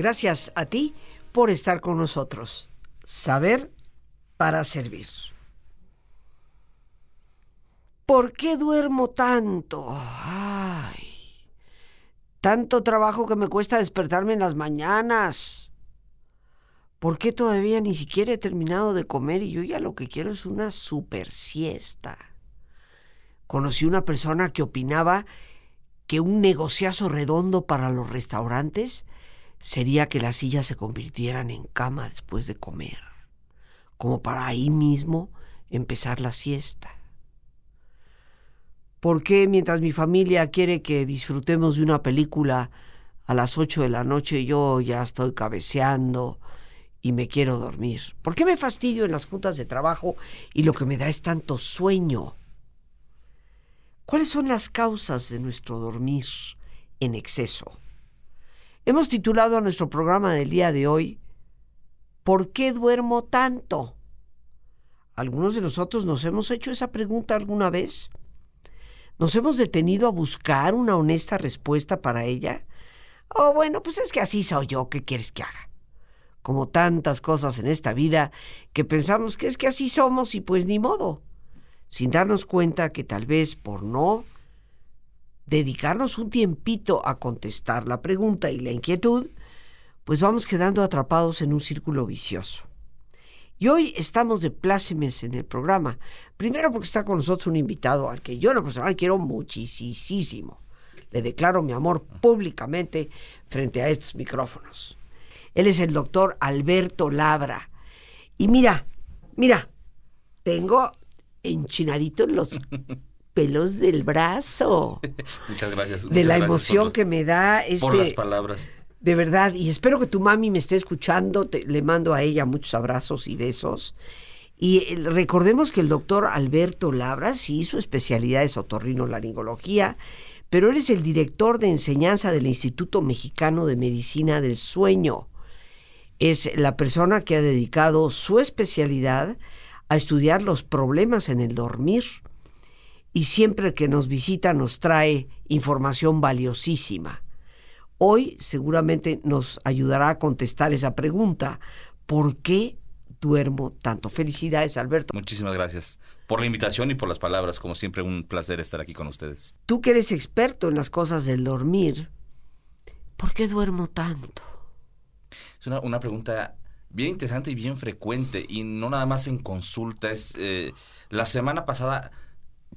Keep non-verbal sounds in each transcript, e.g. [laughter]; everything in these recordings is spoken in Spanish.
Gracias a ti por estar con nosotros. Saber para servir. ¿Por qué duermo tanto? Ay, tanto trabajo que me cuesta despertarme en las mañanas. ¿Por qué todavía ni siquiera he terminado de comer y yo ya lo que quiero es una super siesta? Conocí una persona que opinaba que un negociazo redondo para los restaurantes sería que las sillas se convirtieran en cama después de comer, como para ahí mismo empezar la siesta. ¿Por qué mientras mi familia quiere que disfrutemos de una película a las 8 de la noche yo ya estoy cabeceando y me quiero dormir? ¿Por qué me fastidio en las juntas de trabajo y lo que me da es tanto sueño? ¿Cuáles son las causas de nuestro dormir en exceso? Hemos titulado a nuestro programa del día de hoy ¿Por qué duermo tanto? Algunos de nosotros nos hemos hecho esa pregunta alguna vez. ¿Nos hemos detenido a buscar una honesta respuesta para ella? Oh, bueno, pues es que así soy yo, ¿qué quieres que haga? Como tantas cosas en esta vida que pensamos que es que así somos y pues ni modo sin darnos cuenta que tal vez por no dedicarnos un tiempito a contestar la pregunta y la inquietud, pues vamos quedando atrapados en un círculo vicioso. Y hoy estamos de plácemes en el programa. Primero porque está con nosotros un invitado al que yo en lo personal quiero muchísimo. Le declaro mi amor públicamente frente a estos micrófonos. Él es el doctor Alberto Labra. Y mira, mira, tengo enchinaditos los [laughs] pelos del brazo. [laughs] Muchas gracias. de la emoción que me da este, por las palabras. De verdad, y espero que tu mami me esté escuchando. le mando a ella muchos abrazos y besos. Y recordemos que el doctor Alberto Labra sí, su especialidad es otorrinolaringología, pero él es el director de enseñanza del Instituto Mexicano de Medicina del Sueño. Es la persona que ha dedicado su especialidad a estudiar los problemas en el dormir y siempre que nos visita nos trae información valiosísima. Hoy seguramente nos ayudará a contestar esa pregunta. ¿Por qué duermo tanto? Felicidades, Alberto. Muchísimas gracias por la invitación y por las palabras. Como siempre, un placer estar aquí con ustedes. Tú que eres experto en las cosas del dormir, ¿por qué duermo tanto? Es una, una pregunta bien interesante y bien frecuente y no nada más en consultas. Eh, la semana pasada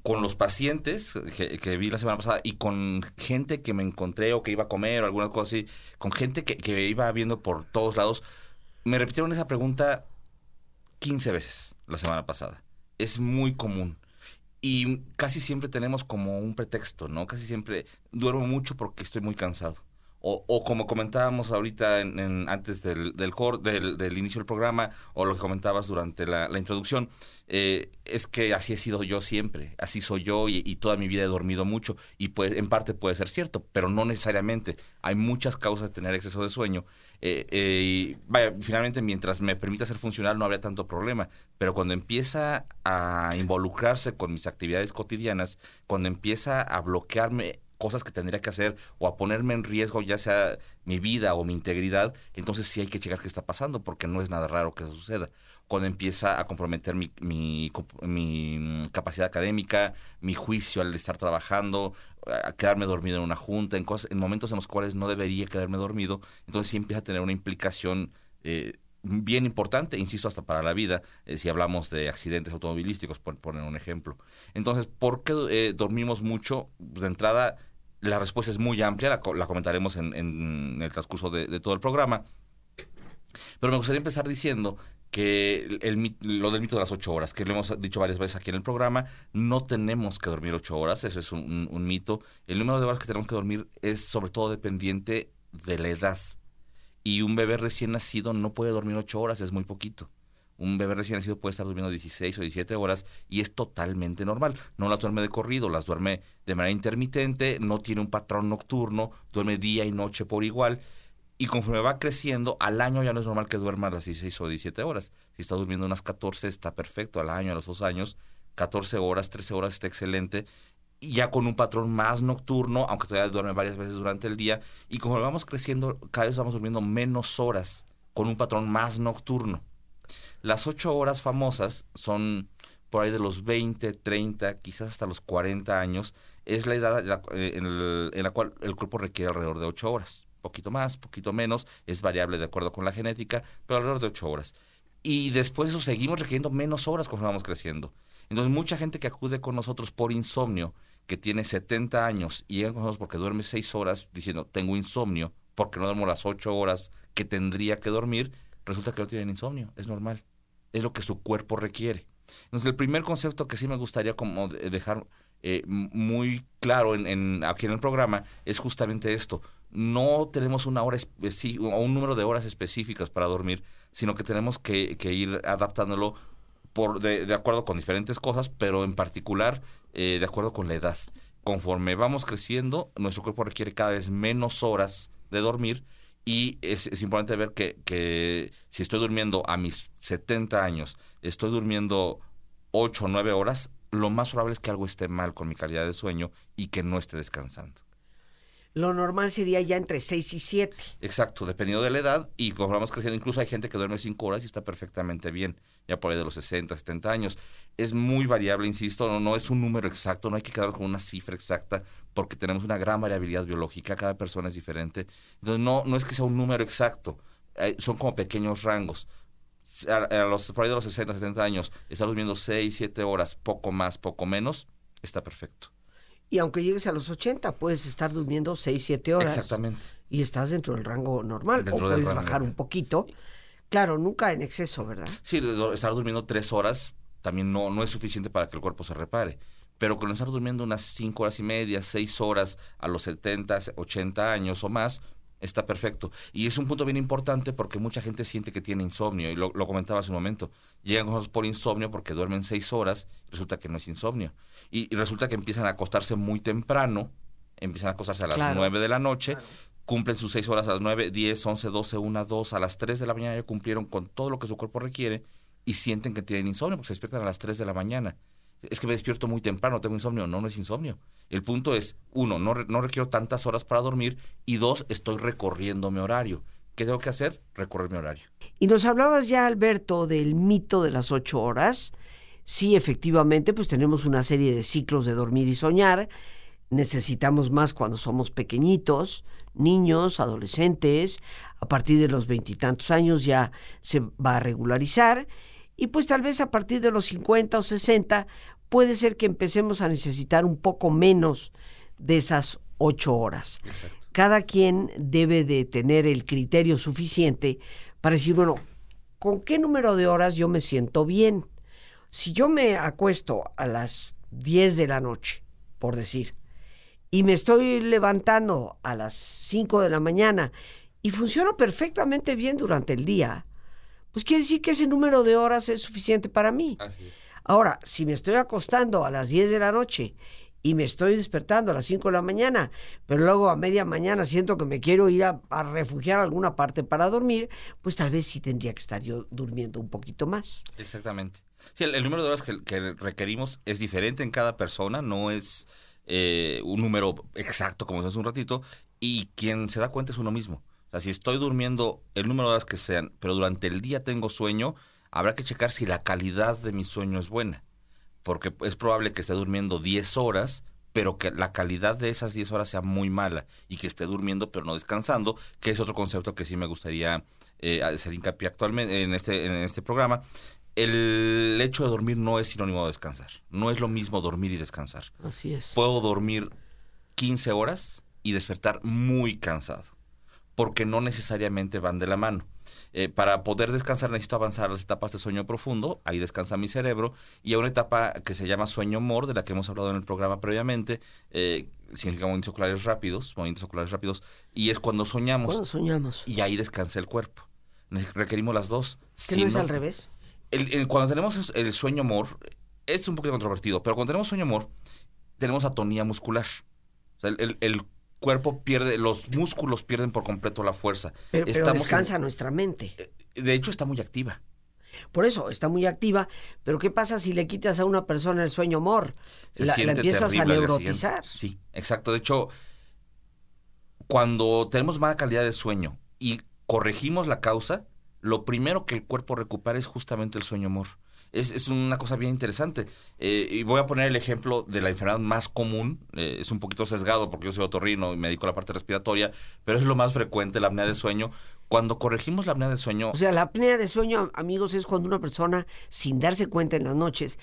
con los pacientes que, vi la semana pasada y con gente que me encontré o que iba a comer o alguna cosa así, con gente que, que iba viendo por todos lados, me repitieron esa pregunta 15 veces la semana pasada. Es muy común. Y casi siempre tenemos como un pretexto, ¿no? Casi siempre duermo mucho porque estoy muy cansado o, como comentábamos ahorita en, antes del, del, del, inicio del programa, o lo que comentabas durante la, introducción, eh, es que así he sido yo siempre, así soy yo y, toda mi vida he dormido mucho y pues en parte puede ser cierto, pero no necesariamente. Hay muchas causas de tener exceso de sueño eh, eh, finalmente mientras me permita ser funcional no habría tanto problema, pero cuando empieza a involucrarse con mis actividades cotidianas, cuando empieza a bloquearme cosas que tendría que hacer o a ponerme en riesgo ya sea mi vida o mi integridad, entonces sí hay que checar qué está pasando porque no es nada raro que eso suceda. Cuando empieza a comprometer mi, mi, mi capacidad académica, mi juicio al estar trabajando, a quedarme dormido en una junta, en, cosas, en momentos en los cuales no debería quedarme dormido, entonces sí empieza a tener una implicación eh, bien importante, insisto, hasta para la vida, eh, si hablamos de accidentes automovilísticos, por poner un ejemplo. Entonces, ¿por qué eh, dormimos mucho? De entrada, la respuesta es muy amplia, la, comentaremos en, el transcurso de, todo el programa. Pero me gustaría empezar diciendo que el, lo del mito de las ocho horas, que lo hemos dicho varias veces aquí en el programa, no tenemos que dormir ocho horas, eso es un, mito. El número de horas que tenemos que dormir es sobre todo dependiente de la edad. Y un bebé recién nacido no puede dormir ocho horas, es muy poquito. Un bebé recién nacido puede estar durmiendo 16 o 17 horas y es totalmente normal. No las duerme de corrido, las duerme de manera intermitente, no tiene un patrón nocturno, duerme día y noche por igual. Y conforme va creciendo, al año ya no es normal que duerma las 16 o 17 horas. Si está durmiendo unas 14 está perfecto, al año, a los dos años, 14 horas, 13 horas está excelente. ya con un patrón más nocturno, aunque todavía duerme varias veces durante el día, y como vamos creciendo, cada vez vamos durmiendo menos horas, con un patrón más nocturno. Las ocho horas famosas son por ahí de los 20, 30, quizás hasta los 40 años, es la edad eh, en la, cual el cuerpo requiere alrededor de ocho horas. Poquito más, poquito menos, es variable de acuerdo con la genética, pero alrededor de ocho horas. Y después eso seguimos requiriendo menos horas conforme vamos creciendo. Entonces mucha gente que acude con nosotros por insomnio, que tiene 70 años y llega con nosotros porque duerme 6 horas diciendo tengo insomnio, porque no duermo las 8 horas que tendría que dormir, resulta que no tienen insomnio, es normal, es lo que su cuerpo requiere. Entonces el primer concepto que sí me gustaría como dejar eh, muy claro en, aquí en el programa es justamente esto. No tenemos una hora o un número de horas específicas para dormir, sino que tenemos que, que ir adaptándolo por, de, de, acuerdo con diferentes cosas, pero en particular eh, de acuerdo con la edad. Conforme vamos creciendo, nuestro cuerpo requiere cada vez menos horas de dormir y es, es importante ver que, que, si estoy durmiendo a mis 70 años, estoy durmiendo 8 o 9 horas, lo más probable es que algo esté mal con mi calidad de sueño y que no esté descansando. Lo normal sería ya entre 6 y 7. Exacto, dependiendo de la edad. Y como vamos creciendo, incluso hay gente que duerme 5 horas y está perfectamente bien, ya por ahí de los 60, 70 años. Es muy variable, insisto, no, no es un número exacto, no hay que quedar con una cifra exacta, porque tenemos una gran variabilidad biológica, cada persona es diferente. Entonces, no, no es que sea un número exacto, eh, son como pequeños rangos. A, los, por ahí de los 60, 70 años, estar durmiendo 6, 7 horas, poco más, poco menos, está perfecto. Y aunque llegues a los 80, puedes estar durmiendo 6, 7 horas. Exactamente. Y estás dentro del rango normal. o puedes bajar un poquito. Claro, nunca en exceso, ¿verdad? Sí, estar durmiendo 3 horas también no, no es suficiente para que el cuerpo se repare. Pero con estar durmiendo unas 5 horas y media, 6 horas a los 70, 80 años o más, está perfecto. Y es un punto bien importante porque mucha gente siente que tiene insomnio, y lo, comentaba hace un momento. Llegan cosas por insomnio porque duermen seis horas, resulta que no es insomnio. Y, resulta que empiezan a acostarse muy temprano, empiezan a acostarse a las nueve de la noche, cumplen sus seis horas a las nueve, diez, once, doce, una, dos, a las tres de la mañana ya cumplieron con todo lo que su cuerpo requiere y sienten que tienen insomnio porque se despiertan a las tres de la mañana es que me despierto muy temprano, tengo insomnio. No, no es insomnio. El punto es, uno, no, no requiero tantas horas para dormir y dos, estoy recorriendo mi horario. ¿Qué tengo que hacer? Recorrer mi horario. Y nos hablabas ya, Alberto, del mito de las ocho horas. Sí, efectivamente, pues tenemos una serie de ciclos de dormir y soñar. Necesitamos más cuando somos pequeñitos, niños, adolescentes. A partir de los veintitantos años ya se va a regularizar. Y pues tal vez a partir de los 50 o 60 puede ser que empecemos a necesitar un poco menos de esas ocho horas. Cada quien debe de tener el criterio suficiente para decir, bueno, ¿con qué número de horas yo me siento bien? Si yo me acuesto a las 10 de la noche, por decir, y me estoy levantando a las 5 de la mañana y funciona perfectamente bien durante el día, pues quiere decir que ese número de horas es suficiente para mí. Así es. Ahora, si me estoy acostando a las 10 de la noche y me estoy despertando a las 5 de la mañana, pero luego a media mañana siento que me quiero ir a, refugiar a alguna parte para dormir, pues tal vez sí tendría que estar yo durmiendo un poquito más. Exactamente. Sí, el, número de horas que, requerimos es diferente en cada persona, no es eh, un número exacto como hace un ratito, y quien se da cuenta es uno mismo sea, si estoy durmiendo el número de horas que sean, pero durante el día tengo sueño, habrá que checar si la calidad de mi sueño es buena. Porque es probable que esté durmiendo 10 horas, pero que la calidad de esas 10 horas sea muy mala y que esté durmiendo pero no descansando, que es otro concepto que sí me gustaría eh, hacer hincapié actualmente en este, en este programa. El hecho de dormir no es sinónimo de descansar. No es lo mismo dormir y descansar. Así es. Puedo dormir 15 horas y despertar muy cansado porque no necesariamente van de la mano. Eh, para poder descansar necesito avanzar a las etapas de sueño profundo, ahí descansa mi cerebro, y a una etapa que se llama sueño MOR, de la que hemos hablado en el programa previamente, eh, significa movimientos oculares rápidos, movimientos oculares rápidos, y es cuando soñamos. Cuando soñamos. Y ahí descansa el cuerpo. Requerimos las dos. ¿Que no es al revés? Cuando tenemos el sueño MOR, es un poquito controvertido, pero cuando tenemos sueño MOR, tenemos atonía muscular. O sea, el, el, cuerpo pierde, los músculos pierden por completo la fuerza. Pero, descansa nuestra mente. Eh, de hecho, está muy activa. Por eso está muy activa, pero ¿qué pasa si le quitas a una persona el sueño amor? La, la empiezas a neurotizar. Sí, exacto. De hecho, cuando tenemos mala calidad de sueño y corregimos la causa, lo primero que el cuerpo recupera es justamente el sueño amor. Es, es una cosa bien interesante. Eh, y voy a poner el ejemplo de la enfermedad más común. eh, es un poquito sesgado porque yo soy otorrino y me dedico a la parte respiratoria, pero es lo más frecuente, la apnea de sueño. Cuando corregimos la apnea de sueño, O sea, la apnea de sueño, amigos, es cuando una persona, sin darse cuenta en las noches,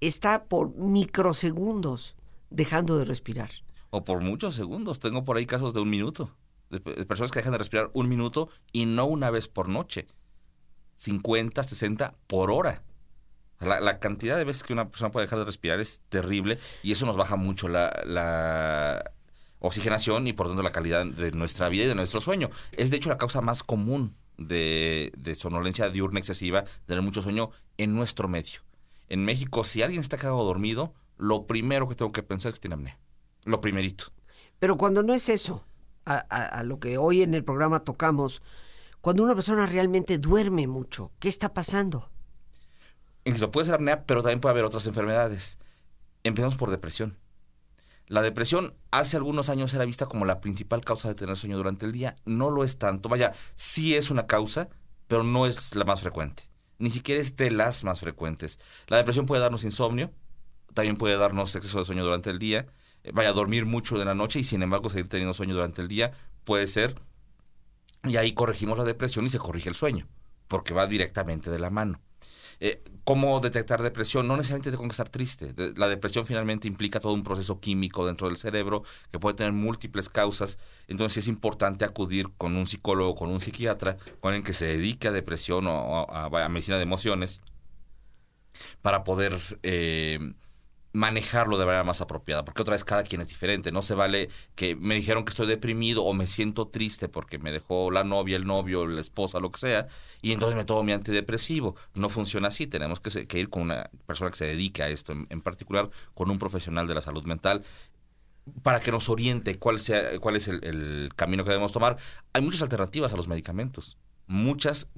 está por microsegundos dejando de respirar. o por muchos segundos. Tengo por ahí casos de un minuto. De, de personas que dejan de respirar un minuto y no una vez por noche. 50, 60 por hora. La, cantidad de veces que una persona puede dejar de respirar es terrible y eso nos baja mucho la, oxigenación y por tanto la calidad de nuestra vida y de nuestro sueño. Es de hecho la causa más común de, de somnolencia diurna excesiva, tener mucho sueño en nuestro medio. En México, si alguien está quedado dormido, lo primero que tengo que pensar es que tiene apnea. Lo primerito. Pero cuando no es eso, a lo que hoy en el programa tocamos, cuando una persona realmente duerme mucho, ¿qué está pasando? Insisto, puede ser apnea, pero también puede haber otras enfermedades. Empezamos por depresión. La depresión hace algunos años era vista como la principal causa de tener sueño durante el día. No lo es tanto. Vaya, sí es una causa, pero no es la más frecuente. Ni siquiera es de las más frecuentes. La depresión puede darnos insomnio, también puede darnos exceso de sueño durante el día. Eh, Vaya, dormir mucho de la noche y sin embargo seguir teniendo sueño durante el día puede ser. Y ahí corregimos la depresión y se corrige el sueño, porque va directamente de la mano. Eh, ¿Cómo detectar depresión? No necesariamente tengo que estar triste. La depresión finalmente implica todo un proceso químico dentro del cerebro que puede tener múltiples causas. Entonces es importante acudir con un psicólogo, con un psiquiatra, con alguien que se dedique a depresión o a, a- a medicina de emociones para poder eh, manejarlo de manera más apropiada, porque otra vez cada quien es diferente, no se vale que me dijeron que estoy deprimido o me siento triste porque me dejó la novia, el novio, la esposa, lo que sea, y entonces me tomo mi antidepresivo. No funciona así, tenemos que, ir con una persona que se dedique a esto, en, en particular con un profesional de la salud mental para que nos oriente cuál sea cuál es el, el camino que debemos tomar. Hay muchas alternativas a los medicamentos, muchas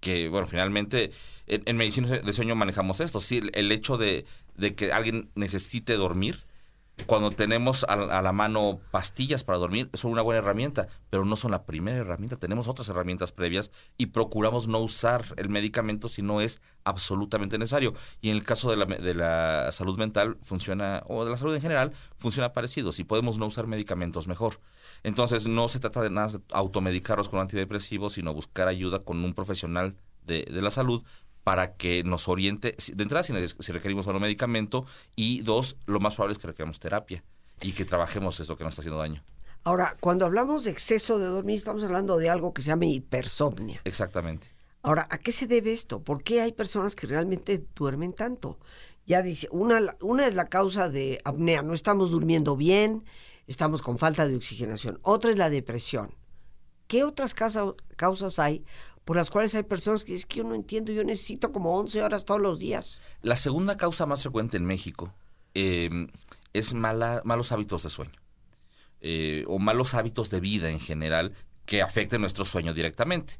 que, bueno, finalmente en, medicina de sueño manejamos esto. Sí, el, el hecho de, de que alguien necesite dormir, cuando tenemos a, a la mano pastillas para dormir, son una buena herramienta, pero no son la primera herramienta. Tenemos otras herramientas previas y procuramos no usar el medicamento si no es absolutamente necesario. Y en el caso de la, de la salud mental funciona, o de la salud en general, funciona parecido. Si podemos no usar medicamentos, mejor. Entonces no se trata de nada de automedicarnos con antidepresivos, sino buscar ayuda con un profesional de, de la salud para que nos oriente, de entrada si, requerimos solo medicamento y dos, lo más probable es que requeramos terapia y que trabajemos eso que nos está haciendo daño. Ahora, cuando hablamos de exceso de dormir, estamos hablando de algo que se llama hipersomnia. Exactamente. Ahora, ¿a qué se debe esto? ¿Por qué hay personas que realmente duermen tanto? Ya dice, una, una es la causa de apnea, no estamos durmiendo bien, estamos con falta de oxigenación. Otra es la depresión. ¿Qué otras causa- causas hay por las cuales hay personas que es que yo no entiendo, yo necesito como 11 horas todos los días? La segunda causa más frecuente en México eh, es malos hábitos de sueño eh, o malos hábitos de vida en general que afecten nuestro sueño directamente.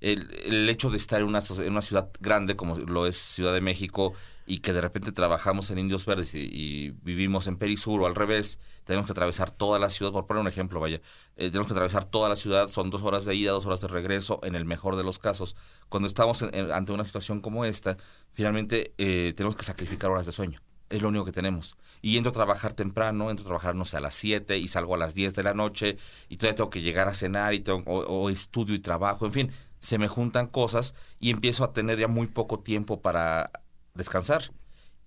El, el hecho de estar en una, en una ciudad grande como lo es Ciudad de México y que de repente trabajamos en Indios Verdes y, vivimos en Perisur o al revés, tenemos que atravesar toda la ciudad, por poner un ejemplo, vaya, eh, tenemos que atravesar toda la ciudad, son dos horas de ida, dos horas de regreso, en el mejor de los casos. Cuando estamos en- ante una situación como esta, finalmente eh, tenemos que sacrificar horas de sueño. Es lo único que tenemos. Y entro a trabajar temprano, entro a trabajar, no sé, a las 7 y salgo a las 10 de la noche y todavía tengo que llegar a cenar y tengo, o, o estudio y trabajo, en fin, se me juntan cosas y empiezo a tener ya muy poco tiempo para descansar.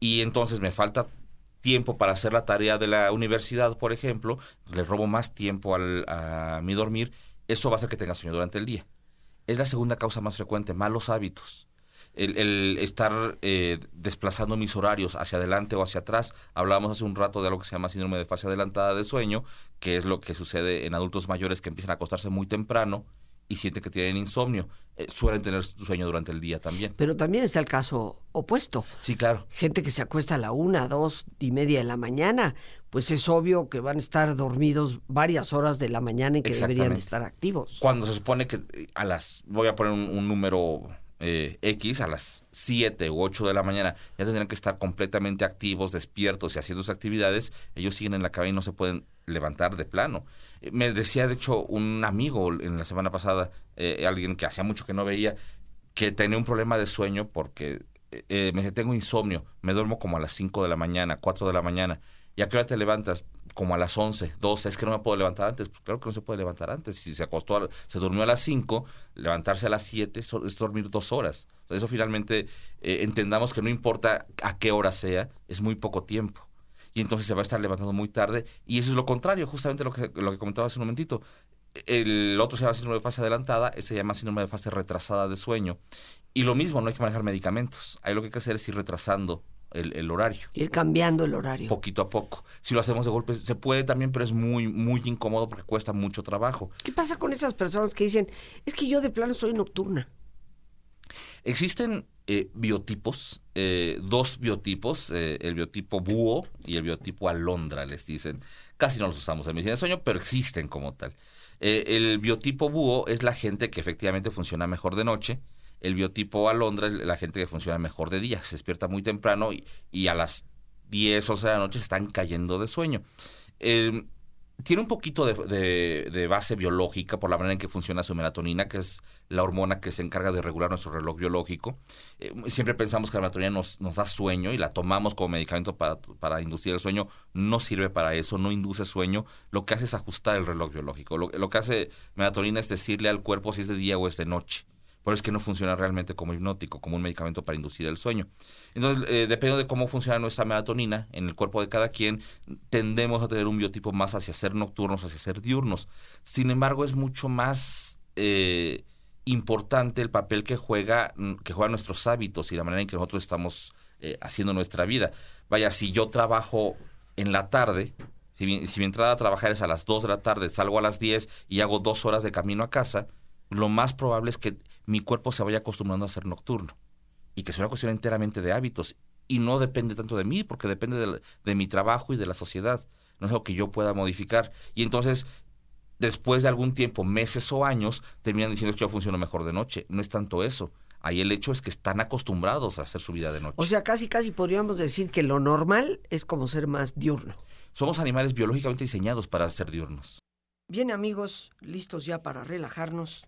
Y entonces me falta tiempo para hacer la tarea de la universidad, por ejemplo, le robo más tiempo al, a mi dormir, eso va a hacer que tenga sueño durante el día. Es la segunda causa más frecuente, malos hábitos. El, el estar eh, desplazando mis horarios hacia adelante o hacia atrás. Hablábamos hace un rato de algo que se llama síndrome de fase adelantada de sueño, que es lo que sucede en adultos mayores que empiezan a acostarse muy temprano y sienten que tienen insomnio. Eh, suelen tener sueño durante el día también. Pero también está el caso opuesto. Sí, claro. Gente que se acuesta a la una, dos y media de la mañana, pues es obvio que van a estar dormidos varias horas de la mañana y que deberían estar activos. Cuando se supone que eh, a las, voy a poner un, un número eh, X a las 7 u 8 de la mañana ya tendrían que estar completamente activos, despiertos y haciendo sus actividades, ellos siguen en la cabina y no se pueden levantar de plano. Eh, me decía, de hecho, un amigo en la semana pasada, eh, alguien que hacía mucho que no veía, que tenía un problema de sueño porque me dice, tengo insomnio, me duermo como a las 5 de la mañana, 4 de la mañana. ¿Y a qué hora te levantas? Como a las 11, 12. Es que no me puedo levantar antes. Pues claro que no se puede levantar antes. Si se acostó, se durmió a las 5, levantarse a las 7 es dormir dos horas. Eso finalmente eh, entendamos que no importa a qué hora sea, es muy poco tiempo. Y entonces se va a estar levantando muy tarde. Y eso es lo contrario, justamente lo que, lo que comentaba hace un momentito. El otro se llama síndrome de fase adelantada, ese se llama síndrome de fase retrasada de sueño. Y lo mismo, no hay que manejar medicamentos. Ahí lo que hay que hacer es ir retrasando el, horario. Ir cambiando el horario. Poquito a poco. Si lo hacemos de golpe, se puede también, pero es muy, muy incómodo porque cuesta mucho trabajo. ¿Qué pasa con esas personas que dicen, es que yo de plano soy nocturna? Existen eh, biotipos, eh, dos biotipos, eh, el biotipo búho y el biotipo alondra, les dicen. Casi no los usamos en medicina de sueño, pero existen como tal. el biotipo búho es la gente que efectivamente funciona mejor de noche el biotipo alondra es la gente que funciona mejor de día, se despierta muy temprano y, a las 10, 11 de la noche están cayendo de sueño. Em, tiene un poquito de, base biológica por la manera en que funciona su melatonina, que es la hormona que se encarga de regular nuestro reloj biológico. Eh, siempre pensamos que la melatonina nos, da sueño y la tomamos como medicamento para, inducir el sueño. No sirve para eso, no induce sueño. Lo que hace es ajustar el reloj biológico. Lo que hace melatonina es decirle al cuerpo si es de día o es de noche. Por eso es que no funciona realmente como hipnótico, como un medicamento para inducir el sueño. Entonces, eh, dependiendo de cómo funciona nuestra melatonina en el cuerpo de cada quien, tendemos a tener un biotipo más hacia ser nocturnos, hacia ser diurnos. Sin embargo, es mucho más eh, importante el papel que juega, mm, que juegan nuestros hábitos y la manera en que nosotros estamos eh, haciendo nuestra vida. Vaya, si yo trabajo en la tarde, si mi, si mi entrada a trabajar es a las 2 de la tarde, salgo a las 10 y hago dos horas de camino a casa, lo más probable es que mi cuerpo se vaya acostumbrando a ser nocturno y que sea una cuestión enteramente de hábitos y no depende tanto de mí porque depende de, mi trabajo y de la sociedad. No es algo que yo pueda modificar. Y entonces, después de algún tiempo, meses o años, terminan diciendo que yo funciono mejor de noche. No es tanto eso. Ahí el hecho es que están acostumbrados a hacer su vida de noche. O sea, casi, casi podríamos decir que lo normal es como ser más diurno. Somos animales biológicamente diseñados para ser diurnos. Bien amigos, listos ya para relajarnos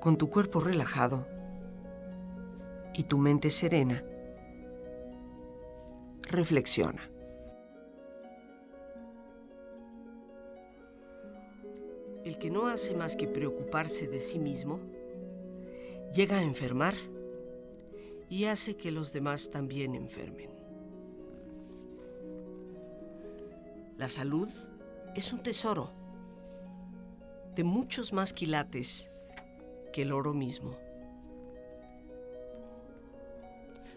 Con tu cuerpo relajado, y tu mente serena, reflexiona. El que no hace más que preocuparse de sí mismo, llega a enfermar y hace que los demás también enfermen. La salud es un tesoro de muchos más quilates que el oro mismo.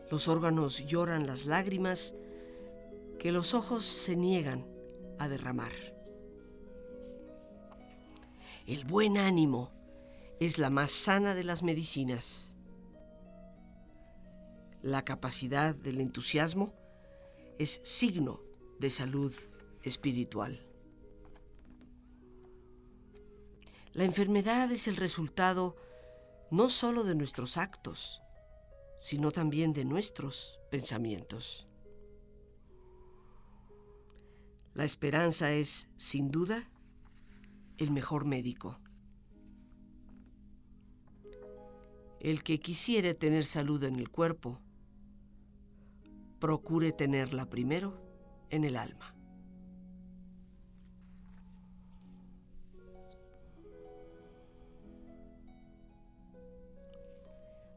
Los órganos lloran las lágrimas que los ojos se niegan a derramar. El buen ánimo es la más sana de las medicinas. La capacidad del entusiasmo es signo de salud espiritual. La enfermedad es el resultado no solo de nuestros actos, sino también de nuestros pensamientos. La esperanza es, sin duda, el mejor médico. El que quisiere tener salud en el cuerpo, procure tenerla primero en el alma.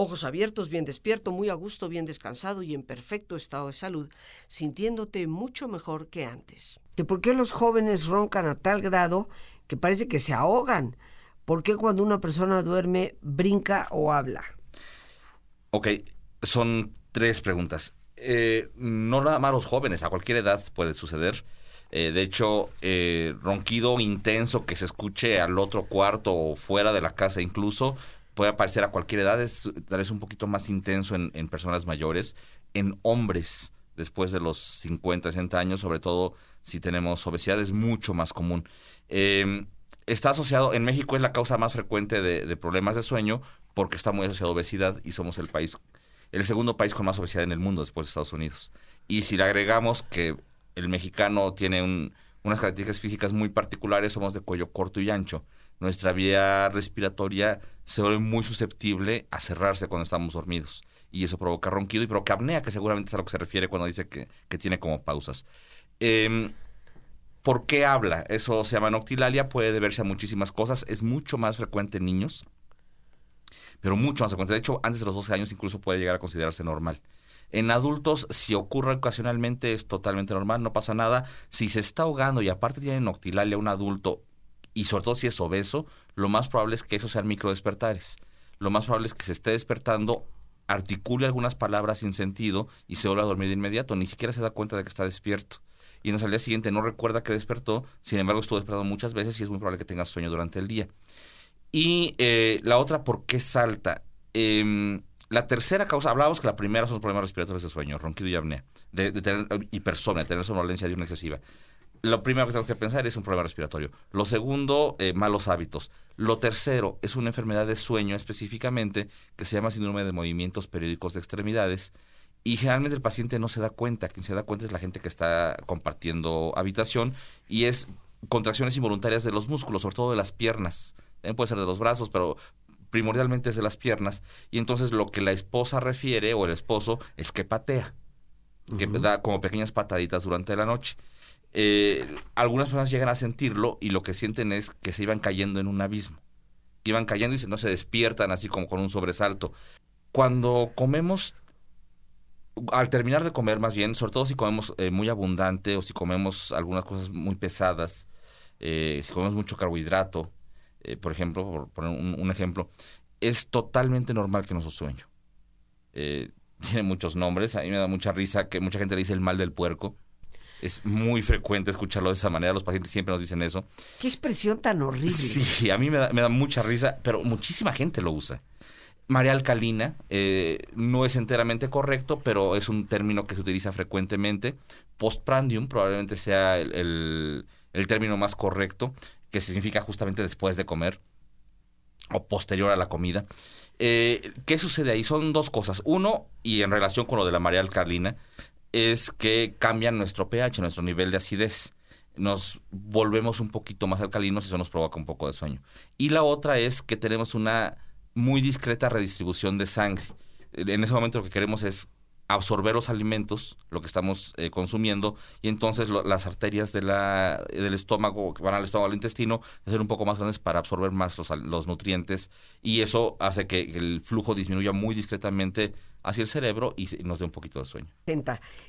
Ojos abiertos, bien despierto, muy a gusto, bien descansado y en perfecto estado de salud, sintiéndote mucho mejor que antes. ¿Por qué los jóvenes roncan a tal grado que parece que se ahogan? ¿Por qué cuando una persona duerme brinca o habla? Ok, son tres preguntas. Eh, no nada más los jóvenes, a cualquier edad puede suceder. Eh, de hecho, eh, ronquido intenso que se escuche al otro cuarto o fuera de la casa incluso, puede aparecer a cualquier edad, es tal vez un poquito más intenso en, personas mayores, en hombres después de los 50, 60 años, sobre todo si tenemos obesidad, es mucho más común. Em, está asociado, en México es la causa más frecuente de, problemas de sueño porque está muy asociado a obesidad y somos el país, el segundo país con más obesidad en el mundo después de Estados Unidos. Y si le agregamos que el mexicano tiene unas características físicas muy particulares, somos de cuello corto y ancho. Nuestra vía respiratoria se vuelve muy susceptible a cerrarse cuando estamos dormidos. Y eso provoca ronquido y provoca apnea, que seguramente es a lo que se refiere cuando dice que, tiene como pausas. Em, ¿Por qué habla? Eso se llama noctilalia, puede deberse a muchísimas cosas, es mucho más frecuente en niños, pero mucho más frecuente. De hecho, antes de los 12 años incluso puede llegar a considerarse normal. En adultos, si ocurre ocasionalmente, es totalmente normal, no pasa nada. Si se está ahogando y aparte tiene noctilalia un adulto, y sobre todo si es obeso, lo más probable es que eso sean microdespertares. Lo más probable es que se esté despertando, articule algunas palabras sin sentido y se vuelva a dormir de inmediato. Ni siquiera se da cuenta de que está despierto. Y en al día siguiente no recuerda que despertó, sin embargo estuvo despertado muchas veces y es muy probable que tenga sueño durante el día. Y eh, la otra, ¿por qué salta? Eh, la tercera causa, hablábamos que la primera son los problemas respiratorios de sueño, ronquido y apnea, de, tener hipersomnia, de tener somnolencia una excesiva. Lo primero que tenemos que pensar es un problema respiratorio. Lo segundo, eh, malos hábitos. Lo tercero es una enfermedad de sueño específicamente que se llama síndrome de movimientos periódicos de extremidades. Y generalmente el paciente no se da cuenta. Quien se da cuenta es la gente que está compartiendo habitación y es contracciones involuntarias de los músculos, sobre todo de las piernas. También puede ser de los brazos, pero primordialmente es de las piernas, y entonces lo que la esposa refiere o el esposo es que patea, que da como pequeñas pataditas durante la noche. Eh, algunas personas llegan a sentirlo y lo que sienten es que se iban cayendo en un abismo. Iban cayendo y no se despiertan así como con un sobresalto. Cuando comemos, al terminar de comer más bien, sobre todo si comemos eh, muy abundante o si comemos algunas cosas muy pesadas, eh, si comemos mucho carbohidrato, por ejemplo, por poner un, ejemplo, es totalmente normal que no se sueño. [laughs] Tiene muchos nombres, a mí me da mucha risa que mucha gente le dice el mal del puerco. Es muy frecuente escucharlo de esa manera, los pacientes siempre nos dicen eso. Qué expresión tan horrible. Sí, a mí me da, mucha risa, pero muchísima gente lo usa. María alcalina eh, no es enteramente correcto, pero es un término que se utiliza frecuentemente. Postprandium probablemente sea el, el término más correcto que significa justamente después de comer o posterior a la comida. Eh, ¿Qué sucede ahí? Son dos cosas. Uno, y en relación con lo de la marea alcalina, es que cambia nuestro pH, nuestro nivel de acidez. Nos volvemos un poquito más alcalinos y eso nos provoca un poco de sueño. Y la otra es que tenemos una muy discreta redistribución de sangre. En ese momento lo que queremos es absorber los alimentos, lo que estamos eh, consumiendo, y entonces las arterias del estómago, que van al estómago, al intestino, ser un poco más grandes para absorber más los, los nutrientes, y eso hace que el flujo disminuya muy discretamente hacia el cerebro y nos dé un poquito de sueño.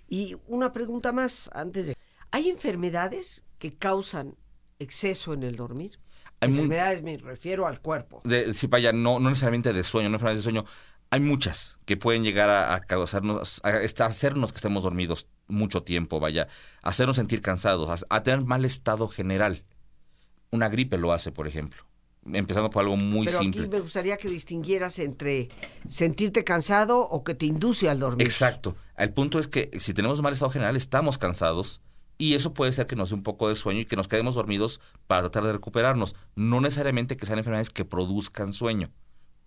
Y una pregunta más antes de... ¿Hay enfermedades que causan exceso en el dormir? enfermedades me refiero al cuerpo. De, sí, vaya, no, no necesariamente de sueño, no enfermedades de sueño hay muchas que pueden llegar a, causarnos, a, hacernos que estemos dormidos mucho tiempo, vaya, hacernos sentir cansados, a, tener mal estado general. Una gripe lo hace, por ejemplo. Empezando por algo muy Pero simple. Aquí me gustaría que distinguieras entre sentirte cansado o que te induce al dormir. Exacto. El punto es que si tenemos mal estado general, estamos cansados y eso puede ser que nos dé un poco de sueño y que nos quedemos dormidos para tratar de recuperarnos. No necesariamente que sean enfermedades que produzcan sueño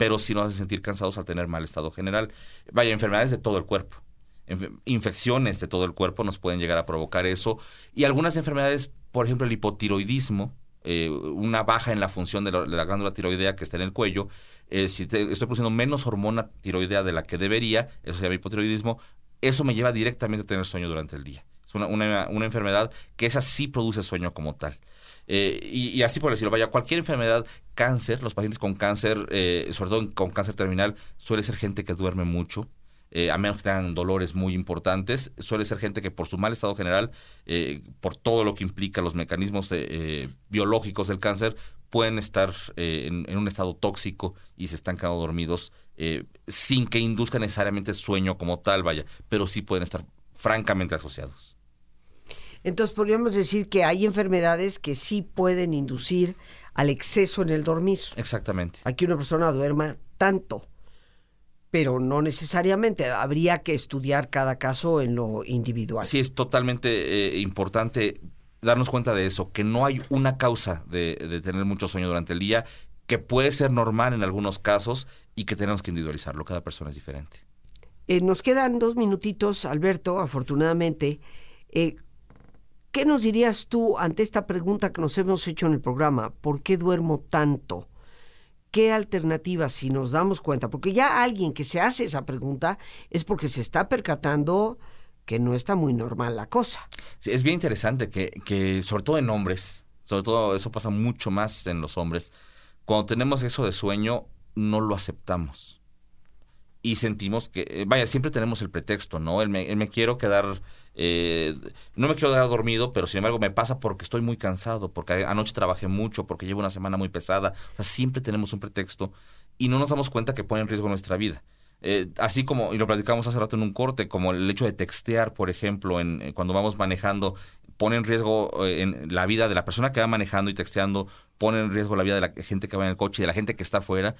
pero sí nos hace sentir cansados al tener mal estado general. Vaya, enfermedades de todo el cuerpo. Infecciones de todo el cuerpo nos pueden llegar a provocar eso. Y algunas enfermedades, por ejemplo, el hipotiroidismo, eh, una baja en la función de la, glándula tiroidea que está en el cuello, eh, si estoy produciendo menos hormona tiroidea de la que debería, eso se llama hipotiroidismo, eso me lleva directamente a tener sueño durante el día. Es una, una, enfermedad que esa sí produce sueño como tal. Eh, y, así por decirlo, vaya, cualquier enfermedad, cáncer, los pacientes con cáncer, eh, sobre todo con cáncer terminal, suele ser gente que duerme mucho. Eh, a menos que tengan dolores muy importantes, suele ser gente que por su mal estado general, por todo lo que implica los mecanismos biológicos del cáncer, pueden estar en, en, un estado tóxico y se están quedando dormidos sin que induzca necesariamente sueño como tal, vaya, pero sí pueden estar francamente asociados. Entonces podríamos decir que hay enfermedades que sí pueden inducir al exceso en el dormir. Exactamente. Aquí una persona duerma tanto, pero no necesariamente. Habría que estudiar cada caso en lo individual. Sí, es totalmente eh, importante darnos cuenta de eso, que no hay una causa de, tener mucho sueño durante el día, que puede ser normal en algunos casos y que tenemos que individualizarlo. Cada persona es diferente. Eh, nos quedan dos minutitos, Alberto, afortunadamente. Eh, ¿Qué nos dirías tú ante esta pregunta que nos hemos hecho en el programa? ¿Por qué duermo tanto? ¿Qué alternativas si nos damos cuenta? Porque ya alguien que se hace esa pregunta es porque se está percatando que no está muy normal la cosa. Es bien interesante que, que, sobre todo en hombres, sobre todo eso pasa mucho más en los hombres, cuando tenemos eso de sueño, no lo aceptamos. Y sentimos que, eh, vaya, siempre tenemos el pretexto, ¿no? Me quiero quedar, eh, no me quiero quedar dormido, pero sin embargo me pasa porque estoy muy cansado, porque anoche trabajé mucho, porque llevo una semana muy pesada. O sea, siempre tenemos un pretexto y no nos damos cuenta que pone en riesgo nuestra vida. Eh, así como, y lo platicamos hace rato en un corte, como el hecho de textear, por ejemplo, en, eh, cuando vamos manejando, pone en riesgo eh, en la vida de la persona que va manejando y texteando, pone en riesgo la vida de la gente que va en el coche y de la gente que está afuera.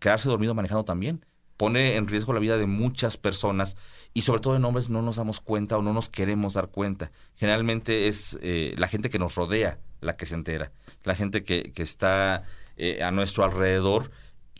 Quedarse dormido manejando también pone en riesgo la vida de muchas personas y sobre todo en hombres no nos damos cuenta o no nos queremos dar cuenta. Generalmente es eh, la gente que nos rodea la que se entera, la gente que, que está eh, a nuestro alrededor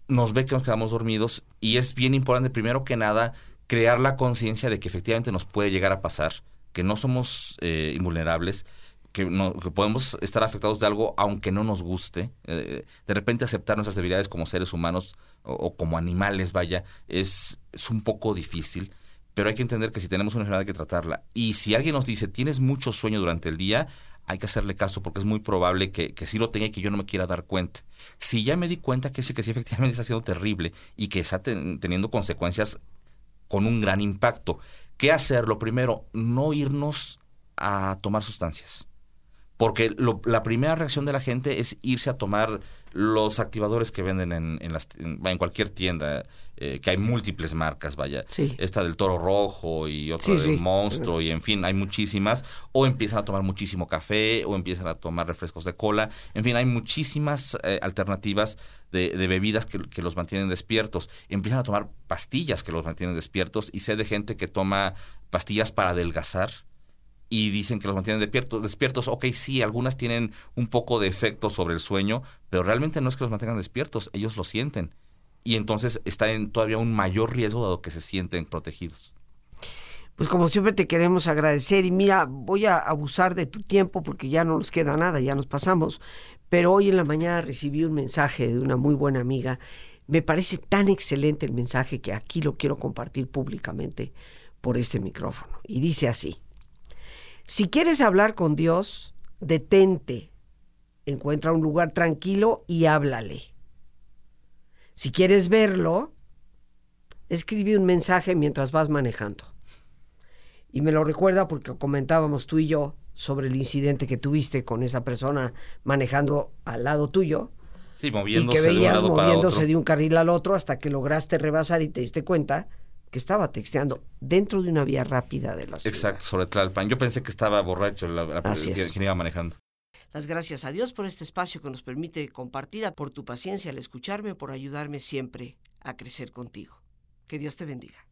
nos ve que nos quedamos dormidos y es bien importante primero que nada crear la conciencia de que efectivamente nos puede llegar a pasar, que no somos eh, invulnerables que, no, que podemos estar afectados de algo aunque no nos guste. Eh, de repente aceptar nuestras debilidades como seres humanos o, como animales, vaya, es, es, un poco difícil. Pero hay que entender que si tenemos una enfermedad hay que tratarla. Y si alguien nos dice, tienes mucho sueño durante el día, hay que hacerle caso porque es muy probable que, que sí lo tenga y que yo no me quiera dar cuenta. Si ya me di cuenta que sí, que sí efectivamente está siendo terrible y que está ten, teniendo consecuencias con un gran impacto. ¿Qué hacer? Lo primero, no irnos a tomar sustancias porque lo, la primera reacción de la gente es irse a tomar los activadores que venden en, en, las, en, en cualquier tienda, eh, que hay múltiples marcas, vaya. Sí. Esta del toro rojo y otra Sí, del sí. monstruo, y en fin, hay muchísimas. O empiezan a tomar muchísimo café, o empiezan a tomar refrescos de cola. En fin, hay muchísimas eh, alternativas de, de bebidas que, que, los mantienen despiertos. Empiezan a tomar pastillas que los mantienen despiertos, y sé de gente que toma pastillas para adelgazar y dicen que los mantienen despiertos, despiertos. Ok, sí, algunas tienen un poco de efecto sobre el sueño, pero realmente no es que los mantengan despiertos, ellos lo sienten. Y entonces están en todavía un mayor riesgo dado que se sienten protegidos. Pues como siempre te queremos agradecer y mira, voy a abusar de tu tiempo porque ya no nos queda nada, ya nos pasamos, pero hoy en la mañana recibí un mensaje de una muy buena amiga. Me parece tan excelente el mensaje que aquí lo quiero compartir públicamente por este micrófono. Y dice así. Si quieres hablar con Dios, detente, encuentra un lugar tranquilo y háblale. Si quieres verlo, escribe un mensaje mientras vas manejando. Y me lo recuerda porque comentábamos tú y yo sobre el incidente que tuviste con esa persona manejando al lado tuyo. Sí, moviéndose y que veías de un lado moviéndose para otro. de un carril al otro hasta que lograste rebasar y te diste cuenta que estaba texteando dentro de una vía rápida de la ciudad. Exacto, sobre Tlalpan. Yo pensé que estaba borracho la, la, quien iba manejando. Las gracias a Dios por este espacio que nos permite compartir, por tu paciencia al escucharme, por ayudarme siempre a crecer contigo. Que Dios te bendiga.